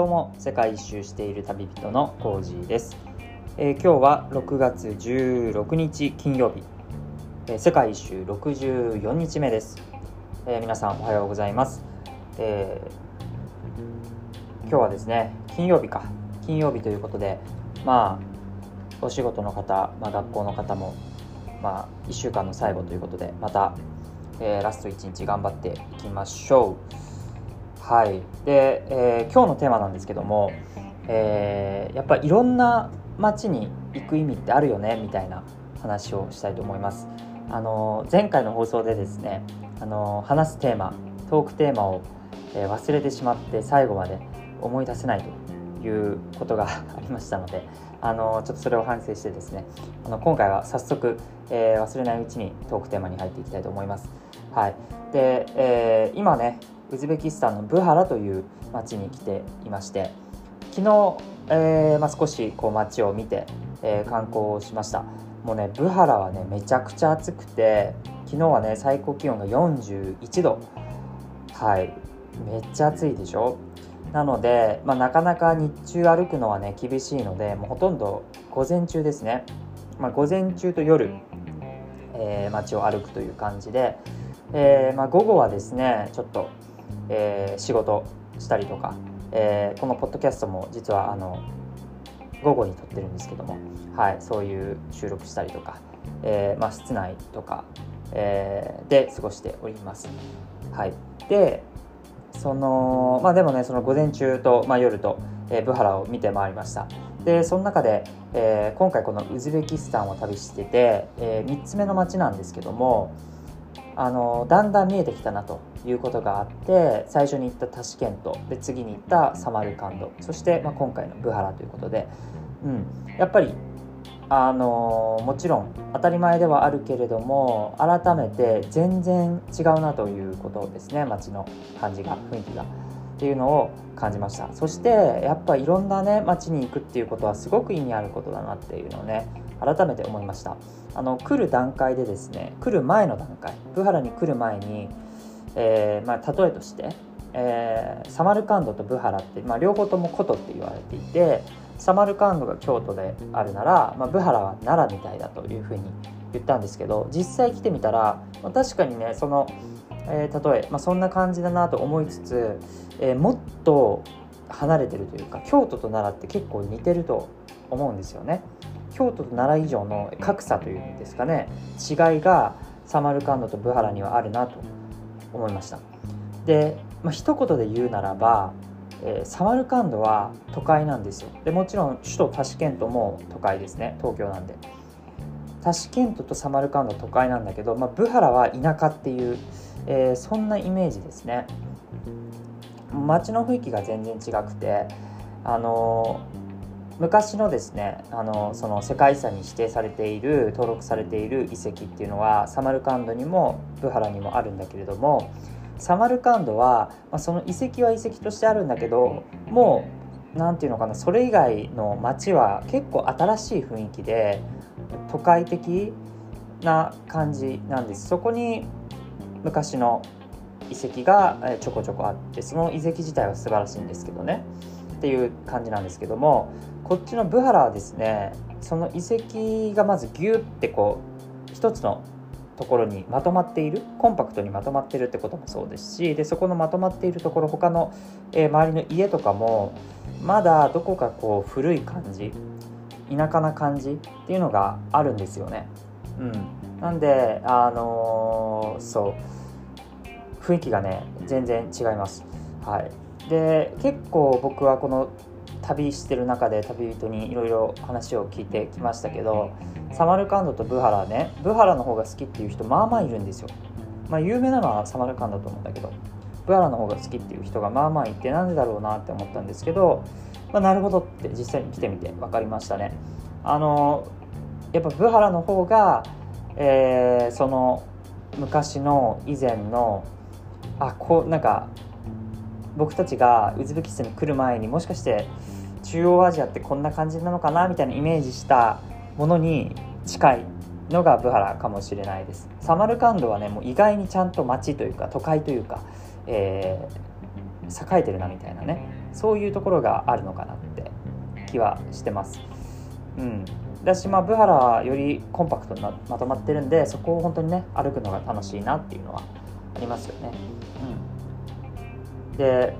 どうも世界一周している旅人のコージーです、えー、今日は6月16日金曜日、えー、世界一周64日目です、えー、皆さんおはようございます、え今日はですね金曜日か。金曜日ということでまあお仕事の方、まあ、学校の方もまあ1週間の最後ということでまた、えラスト1日頑張っていきましょう。はいで、えー、今日のテーマなんですけども、えー、やっぱりいろんな街に行く意味ってあるよねみたいな話をしたいと思いますあの前回の放送でですねあの話すテーマトークテーマを、えー、忘れてしまって最後まで思い出せないということがありましたのであのちょっとそれを反省してですねあの今回は早速、えー、忘れないうちにトークテーマに入っていきたいと思います。はい。でえー、今ねウズベキスタンのブハラという町に来ていまして昨日、えーまあ、少しこう街を見て、えー、観光をしました。もうねブハラはねめちゃくちゃ暑くて昨日はね最高気温が41度。はい。めっちゃ暑いでしょ？なので、まあ、なかなか日中歩くのはね厳しいのでもうほとんど午前中ですね、まあ、午前中と夜、えー、街を歩くという感じで、えーまあ、午後はですねちょっとえー、仕事したりとか、えー、このポッドキャストも実はあの午後に撮ってるんですけども、はい、そういう収録したりとか、えまあ、室内とか、え、で過ごしております。はい、でそのまあでもねその午前中と、まあ、夜と、え、ブハラを見て回りましたでその中で、え、今回このウズベキスタンを旅してて、え、3つ目の町なんですけどもあのだんだん見えてきたなということがあって最初に行ったタシケントで次に行ったサマルカンドそして、まあ、今回のブハラということで、うん、やっぱりあのもちろん当たり前ではあるけれども改めて全然違うなということですね街の感じが雰囲気がっていうのを感じました。そしてやっぱいろんなね街に行くっていうことはすごく意味あることだなっていうのをね改めて思いましたあの来る段階でですね来る前の段階ブハラに来る前に、えー、まあ、例えとして、えー、サマルカンドとブハラって、まあ、両方とも古都って言われていてサマルカンドが京都であるなら、まあ、ブハラは奈良みたいだというふうに言ったんですけど実際来てみたら、まあ、確かにねその、えー、例え、まあ、そんな感じだなと思いつつ、えー、もっと離れてるというか京都と奈良って結構似てると思うんですよね。京都と奈良以上の格差というんですかね違いがサマルカンドとブハラにはあるなと思いました。で、まあ、一言で言うならば、えー、サマルカンドは都会なんですよ。でもちろん首都タシケントも都会ですね。東京なんで。タシケントとサマルカンド都会なんだけど、まあ、ブハラは田舎っていう、えー、そんなイメージですね。街の雰囲気が全然違くてあの昔のですねあのその世界遺産に指定されている登録されている遺跡っていうのはサマルカンドにもブハラにもあるんだけれどもサマルカンドは、まあ、その遺跡は遺跡としてあるんだけどもう何て言うのかなそれ以外の町は結構新しい雰囲気で都会的な感じなんです。そこに昔の遺跡がちょこちょこあってその遺跡自体は素晴らしいんですけどね。っていう感じなんですけどもこっちのブハラはですねその遺跡がまずギュッてこう一つのところにまとまっているコンパクトにまとまってるってこともそうですしでそこのまとまっているところ他の、えー、周りの家とかもまだどこかこう古い感じ田舎な感じっていうのがあるんですよね。うん、なんであのー、そう雰囲気がね全然違います。はい、で結構僕はこの旅してる中で旅人にいろいろ話を聞いてきましたけどサマルカンドとブハラねブハラの方が好きっていう人まあまあいるんですよ。まあ有名なのはサマルカンドと思うんだけどブハラの方が好きっていう人がまあまあいてなんでだろうなって思ったんですけど、まあ、なるほどって実際に来てみて分かりましたね。あのやっぱブハラの方が、えー、その昔の以前のあこうなんか僕たちがウズベキスタンに来る前にもしかして中央アジアってこんな感じなのかなみたいなイメージしたものに近いのがブハラかもしれないですサマルカンドはねもう意外にちゃんと街というか都会というか、えー、栄えてるなみたいなねそういうところがあるのかなって気はしてます。うん、だしまあブハラはよりコンパクトにまとまってるんでそこを本当にね歩くのが楽しいなっていうのはありますよね。うん、で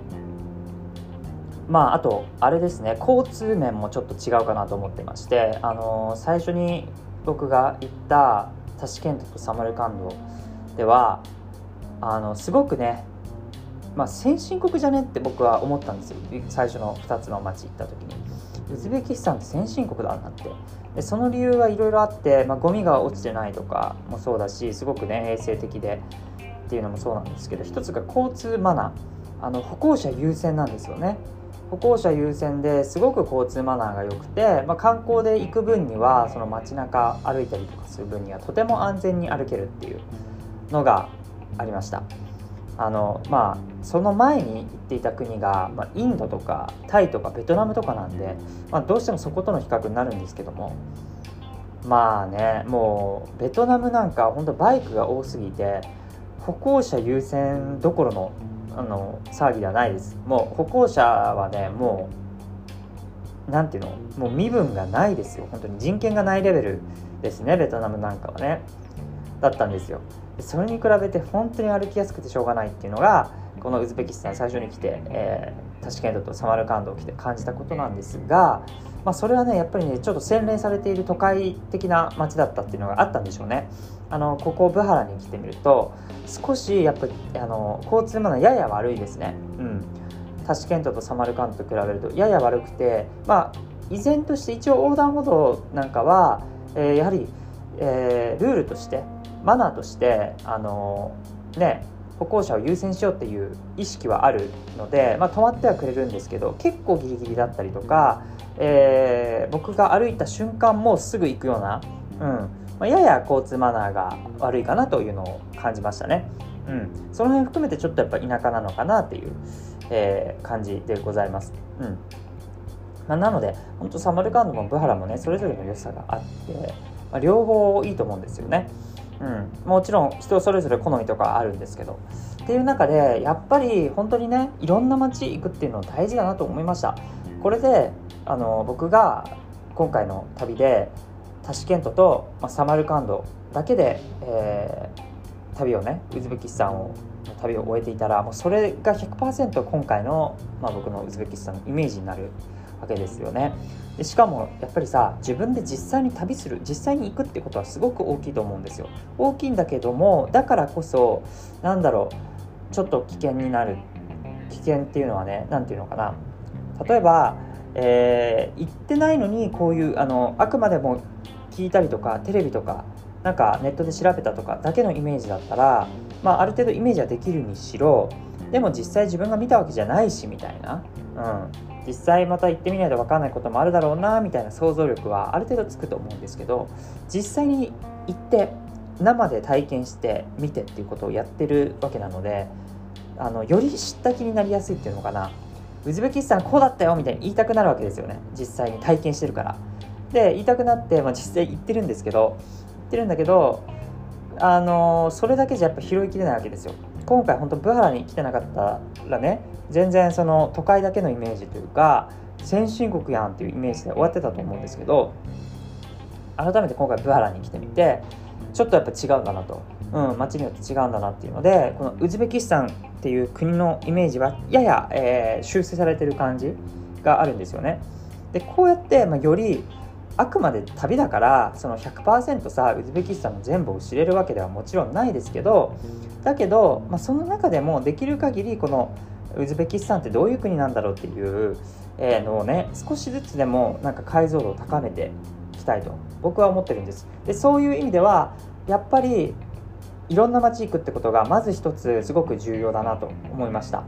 まああとあれですね交通面もちょっと違うかなと思ってましてあの、最初に僕が行ったタシケントとサマルカンドではあのすごくねまあ、先進国じゃねって僕は思ったんですよ。最初の2つの町行った時に。ウズベキスタンって先進国だなって。でその理由はいろいろあって、まあ、ゴミが落ちてないとかもそうだしすごくね衛生的でっていうのもそうなんですけど一つが交通マナー。あの歩行者優先なんですよね。歩行者優先ですごく交通マナーが良くて、まあ、観光で行く分にはその街中歩いたりとかする分にはとても安全に歩けるっていうのがありました。あのまあその前に行っていた国が、まあ、インドとかタイとかベトナムとかなんで、まあ、どうしてもそことの比較になるんですけどもまあねもうベトナムなんか本当バイクが多すぎて歩行者優先どころのあの騒ぎではないです。もう歩行者はねもう何ていうの？もう身分がないですよ。本当に人権がないレベルですね。ベトナムなんかはね。だったんですよ。それに比べて本当に歩きやすくてしょうがないっていうのがこのウズベキスタン最初に来て、えー、タシケンドとサマルカンドを来て感じたことなんですが、まあ、それはねやっぱりねちょっと洗練されている都会的な街だったっていうのがあったんでしょうね。あのここブハラに来てみると少しやっぱりあの交通マナーやや悪いですね。うん。タシケントとサマルカンドと比べるとやや悪くてまあ依然として一応横断歩道なんかは、えー、やはり、えー、ルールとしてマナーとしてあのね歩行者を優先しようっていう意識はあるので、まあ、止まってはくれるんですけど結構ギリギリだったりとか、えー、僕が歩いた瞬間もすぐ行くような、うんまあ、やや交通マナーが悪いかなというのを感じましたね。うん、その辺含めてちょっとやっぱ田舎なのかなっていう、えー、感じでございます。うんまあ、なので本当サマルカンドもブハラもねそれぞれの良さがあって、ま、両方いいと思うんですよね。うん、もちろん人それぞれ好みとかあるんですけど。っていう中でやっぱり本当にねいろんな街行くっていうの大事だなと思いました。これであの僕が今回の旅でタシケントと、まあ、サマルカンドだけで、えー、旅をねウズベキスタンを旅を終えていたらもうそれが100%今回の、まあ、僕のウズベキスタンのイメージになるわけですよね。でしかもやっぱりさ自分で実際に旅する実際に行くってことはすごく大きいと思うんですよ。大きいんだけどもだからこそなんだろうちょっと危険になる危険っていうのはね何て言うのかな例えば、えー、行ってないのにこういうあのあくまでも聞いたりとかテレビとかなんかネットで調べたとかだけのイメージだったら、まあ、ある程度イメージはできるにしろでも実際自分が見たわけじゃないしみたいな、うん、実際また行ってみないと分かんないこともあるだろうなみたいな想像力はある程度つくと思うんですけど実際に行って生で体験して見てっていうことをやってるわけなのであのより知った気になりやすいっていうのかなウズベキスタンこうだったよみたいに言いたくなるわけですよね。実際に体験してるから。で言いたくなって、まあ、実際行ってるんですけど言ってるんだけどあのそれだけじゃやっぱ拾いきれないわけですよ。今回本当ブハラに来てなかったらね全然その都会だけのイメージというか先進国やんっていうイメージで終わってたと思うんですけど改めて今回ブハラに来てみてちょっとやっぱ違うんだなと、うん、街によって違うんだなっていうのでこのウズベキスタンっていう国のイメージはやや、えー、修正されてる感じがあるんですよね。でこうやって、まあ、よりあくまで旅だからその100%さウズベキスタンの全部を知れるわけではもちろんないですけどだけど、まあ、その中でもできる限りこのウズベキスタンってどういう国なんだろうっていうのをね少しずつでもなんか解像度を高めていきたいと僕は思ってるんです。でそういう意味ではやっぱりいろんな街行くってことがまず一つすごく重要だなと思いました、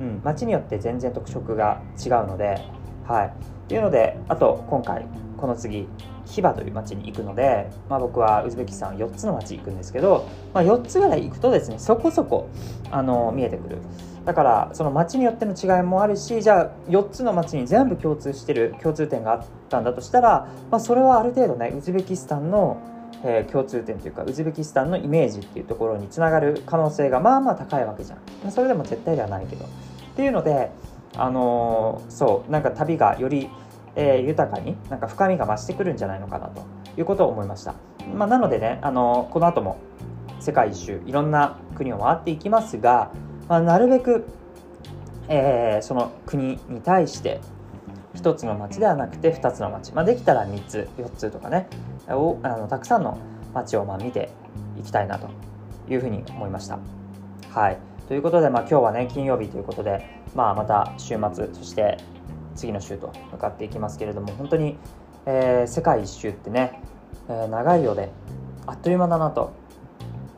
うん、街によって全然特色が違うのではい。っていうのであと今回この次ヒバという町に行くので、まあ、僕はウズベキスタン4つの町行くんですけど、まあ、4つぐらい行くとですねそこそこあの見えてくる。だからその町によっての違いもあるしじゃあ4つの町に全部共通してる共通点があったんだとしたら、まあ、それはある程度ねウズベキスタンの、えー、共通点というかウズベキスタンのイメージっていうところにつながる可能性がまあまあ高いわけじゃん。まあそれでも絶対ではないけど。っていうのであのー、そうなんか旅がより、えー、豊かになんか深みが増してくるんじゃないのかなということを思いました、まあ、なのでね、あの、この後も世界一周いろんな国を回っていきますが、まあ、なるべく、えー、その国に対して1つの町ではなくて2つの町、まあ、できたら3つ4つとかねをあのたくさんの町をまあ見ていきたいなというふうに思いました。はい。ということで、まあ、今日はね金曜日ということで、まあ、また週末そして次の週と向かっていきますけれども本当に、えー、世界一周ってね、えー、長いようであっという間だなと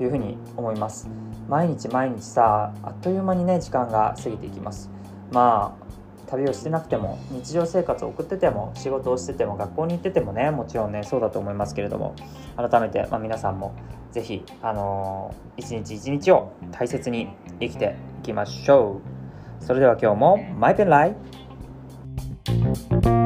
いうふうに思います。毎日毎日さあっという間にね時間が過ぎていきます。まあ旅をしてなくても日常生活を送ってても仕事をしてても学校に行っててもねもちろんねそうだと思いますけれども改めて、まあ、皆さんも是非、あのー、一日一日を大切に生きていきましょう。それでは今日もマイペンライ。Thank you.